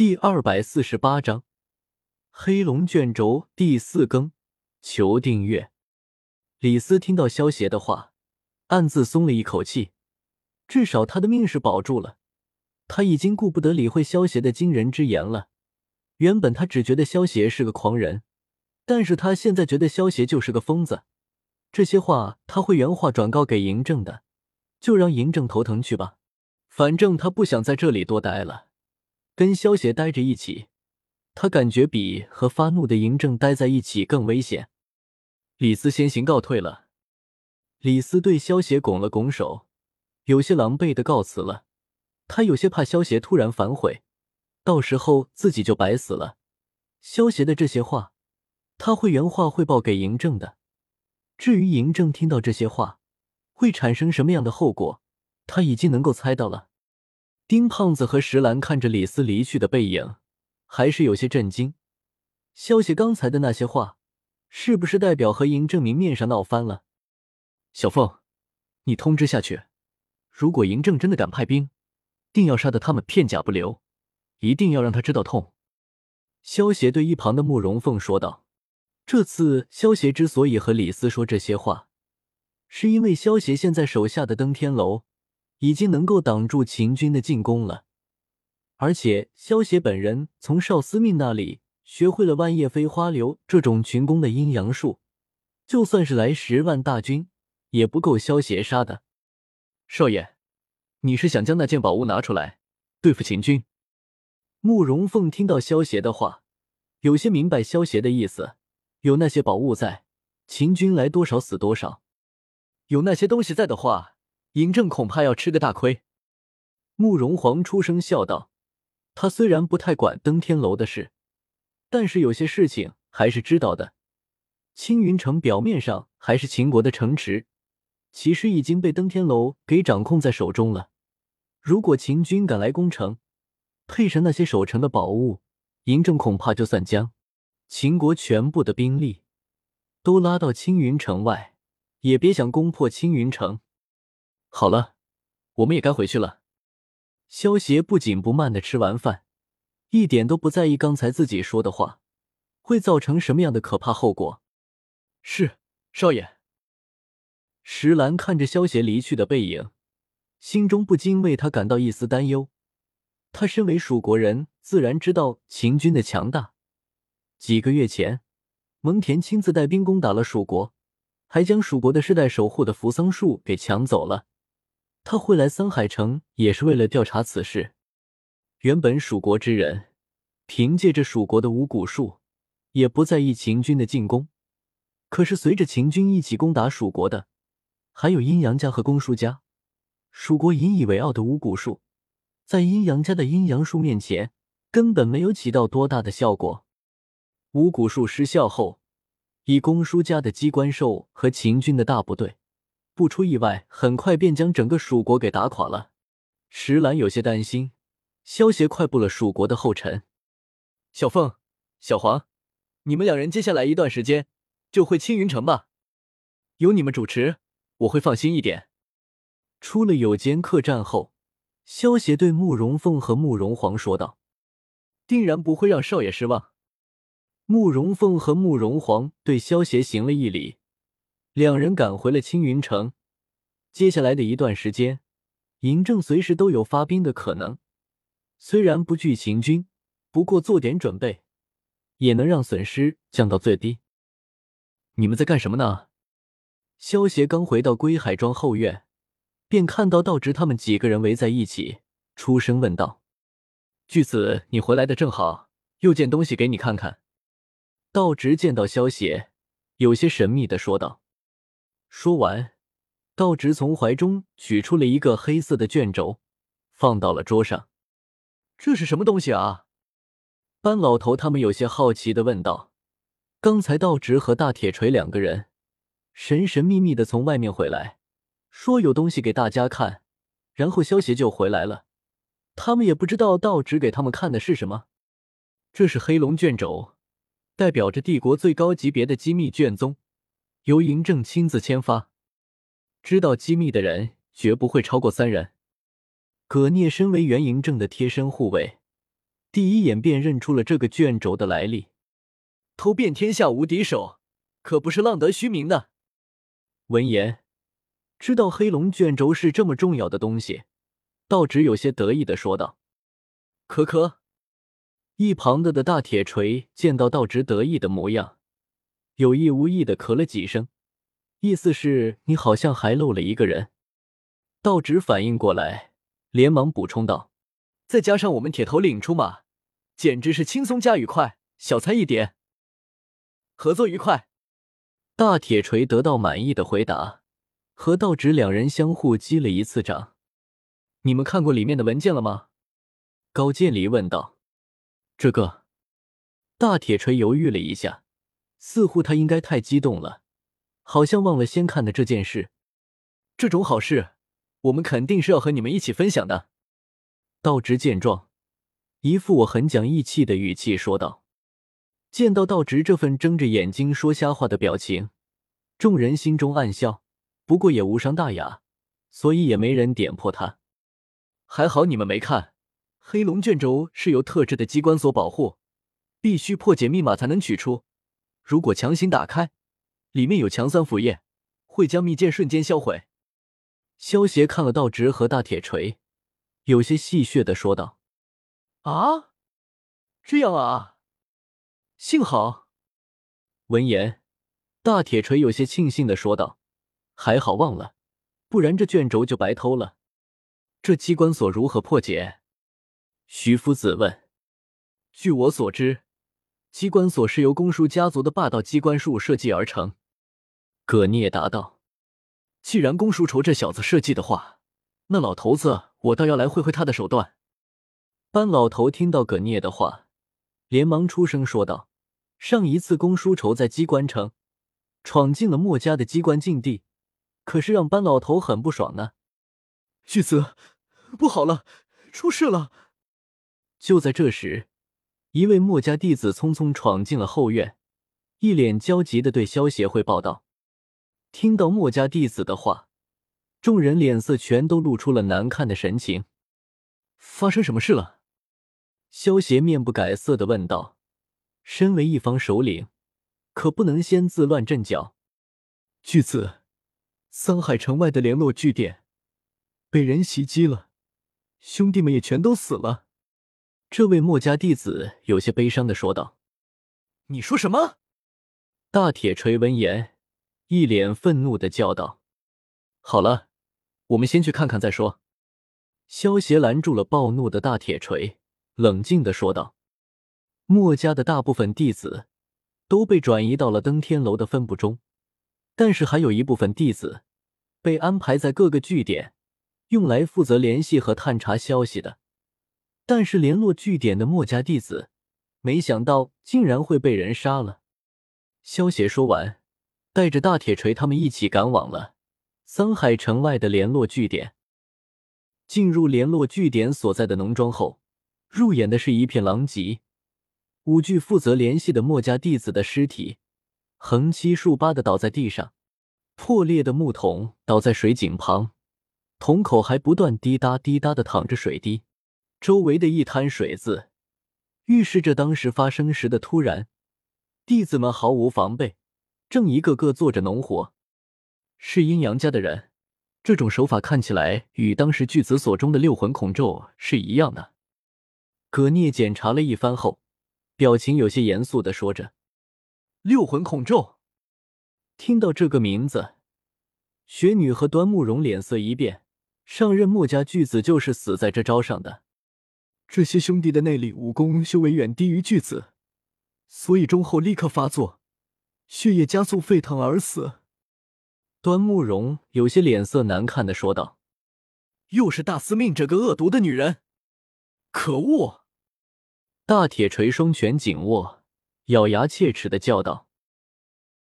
第二百四十八章黑龙卷轴第四更，求订阅。李斯听到萧协的话，暗自松了一口气，至少他的命是保住了。他已经顾不得理会萧协的惊人之言了。原本他只觉得萧协是个狂人，但是他现在觉得萧协就是个疯子。这些话他会原话转告给嬴政的，就让嬴政头疼去吧。反正他不想在这里多待了。跟萧协待着一起，他感觉比和发怒的嬴政待在一起更危险。李斯先行告退了。李斯对萧协拱了拱手，有些狼狈的告辞了。他有些怕萧协突然反悔，到时候自己就白死了。萧协的这些话，他会原话汇报给嬴政的。至于嬴政听到这些话会产生什么样的后果，他已经能够猜到了。丁胖子和石兰看着李斯离去的背影，还是有些震惊。萧协刚才的那些话，是不是代表和嬴政明面上闹翻了？小凤，你通知下去，如果嬴政真的敢派兵，定要杀得他们片甲不留，一定要让他知道痛。萧协对一旁的慕容凤说道。这次萧协之所以和李斯说这些话，是因为萧协现在手下的登天楼。已经能够挡住秦军的进攻了，而且萧协本人从少司命那里学会了万叶飞花流这种群攻的阴阳术，就算是来十万大军也不够萧协杀的。少爷，你是想将那件宝物拿出来对付秦军？慕容凤听到萧协的话，有些明白萧协的意思。有那些宝物在，秦军来多少死多少。有那些东西在的话。嬴政恐怕要吃个大亏。慕容皇出声笑道：“他虽然不太管登天楼的事，但是有些事情还是知道的。青云城表面上还是秦国的城池，其实已经被登天楼给掌控在手中了。如果秦军敢来攻城，配上那些守城的宝物，嬴政恐怕就算将秦国全部的兵力都拉到青云城外，也别想攻破青云城。”好了，我们也该回去了。萧协不紧不慢的吃完饭，一点都不在意刚才自己说的话会造成什么样的可怕后果。是少爷。石兰看着萧协离去的背影，心中不禁为他感到一丝担忧。他身为蜀国人，自然知道秦军的强大。几个月前，蒙恬亲自带兵攻打了蜀国，还将蜀国的世代守护的扶桑树给抢走了。他会来桑海城，也是为了调查此事。原本蜀国之人凭借着蜀国的五谷树，也不在意秦军的进攻。可是随着秦军一起攻打蜀国的，还有阴阳家和公叔家。蜀国引以为傲的五谷术，在阴阳家的阴阳术面前，根本没有起到多大的效果。五谷术失效后，以公叔家的机关兽和秦军的大部队。不出意外，很快便将整个蜀国给打垮了。石兰有些担心，萧协快步了蜀国的后尘。小凤、小黄，你们两人接下来一段时间就回青云城吧，有你们主持，我会放心一点。出了有间客栈后，萧协对慕容凤和慕容皇说道：“定然不会让少爷失望。”慕容凤和慕容皇对萧协行了一礼。两人赶回了青云城。接下来的一段时间，嬴政随时都有发兵的可能。虽然不惧秦军，不过做点准备，也能让损失降到最低。你们在干什么呢？萧协刚回到归海庄后院，便看到道直他们几个人围在一起，出声问道：“巨子，你回来的正好，又见东西给你看看。”道直见到萧协，有些神秘的说道。说完，道直从怀中取出了一个黑色的卷轴，放到了桌上。这是什么东西啊？班老头他们有些好奇的问道。刚才道直和大铁锤两个人神神秘秘的从外面回来，说有东西给大家看，然后萧协就回来了。他们也不知道道直给他们看的是什么。这是黑龙卷轴，代表着帝国最高级别的机密卷宗。由嬴政亲自签发，知道机密的人绝不会超过三人。葛聂身为元嬴政的贴身护卫，第一眼便认出了这个卷轴的来历。偷遍天下无敌手，可不是浪得虚名的。闻言，知道黑龙卷轴是这么重要的东西，道直有些得意的说道：“可可。”一旁的的大铁锤见到道直得意的模样，有意无意的咳了几声，意思是你好像还漏了一个人。道直反应过来，连忙补充道：“再加上我们铁头领出马，简直是轻松加愉快，小菜一碟。合作愉快。”大铁锤得到满意的回答，和道直两人相互击了一次掌。你们看过里面的文件了吗？高渐离问道。这个大铁锤犹豫了一下，似乎他应该太激动了，好像忘了先看的这件事。这种好事，我们肯定是要和你们一起分享的。道直见状，一副我很讲义气的语气说道。见到道直这份睁着眼睛说瞎话的表情，众人心中暗笑，不过也无伤大雅，所以也没人点破他。还好你们没看。黑龙卷轴是由特制的机关所保护，必须破解密码才能取出。如果强行打开，里面有强酸腐液，会将密件瞬间销毁。萧协看了道直和大铁锤，有些戏谑的说道：“啊，这样啊，幸好。”闻言，大铁锤有些庆幸的说道：“还好忘了，不然这卷轴就白偷了。这机关锁如何破解？”徐夫子问：“据我所知，机关锁是由公叔家族的霸道机关术设计而成。”葛聂答道：“既然公叔愁这小子设计的话，那老头子我倒要来会会他的手段。”班老头听到葛聂的话，连忙出声说道：“上一次公叔仇在机关城闯进了墨家的机关禁地，可是让班老头很不爽呢。”巨子，不好了，出事了！就在这时，一位墨家弟子匆匆闯进了后院，一脸焦急的对萧协会报道。听到墨家弟子的话，众人脸色全都露出了难看的神情。发生什么事了？萧协面不改色的问道。身为一方首领，可不能先自乱阵脚。巨子，桑海城外的联络据点被人袭击了，兄弟们也全都死了。这位墨家弟子有些悲伤的说道：“你说什么？”大铁锤闻言，一脸愤怒的叫道：“好了，我们先去看看再说。”萧协拦住了暴怒的大铁锤，冷静的说道：“墨家的大部分弟子都被转移到了登天楼的分部中，但是还有一部分弟子被安排在各个据点，用来负责联系和探查消息的。”但是联络据点的墨家弟子，没想到竟然会被人杀了。萧协说完，带着大铁锤他们一起赶往了桑海城外的联络据点。进入联络据点所在的农庄后，入眼的是一片狼藉，五具负责联系的墨家弟子的尸体横七竖八的倒在地上，破裂的木桶倒在水井旁，桶口还不断滴答滴答的淌着水滴。周围的一滩水渍，预示着当时发生时的突然。弟子们毫无防备，正一个个做着农活。是阴阳家的人，这种手法看起来与当时巨子所中的六魂孔咒是一样的。葛聂检查了一番后，表情有些严肃的说着：“六魂孔咒。”听到这个名字，雪女和端木蓉脸色一变。上任墨家巨子就是死在这招上的。这些兄弟的内力武功修为远低于巨子，所以中后立刻发作，血液加速沸腾而死。端木蓉有些脸色难看的说道：“又是大司命这个恶毒的女人，可恶！”大铁锤双拳紧握，咬牙切齿的叫道。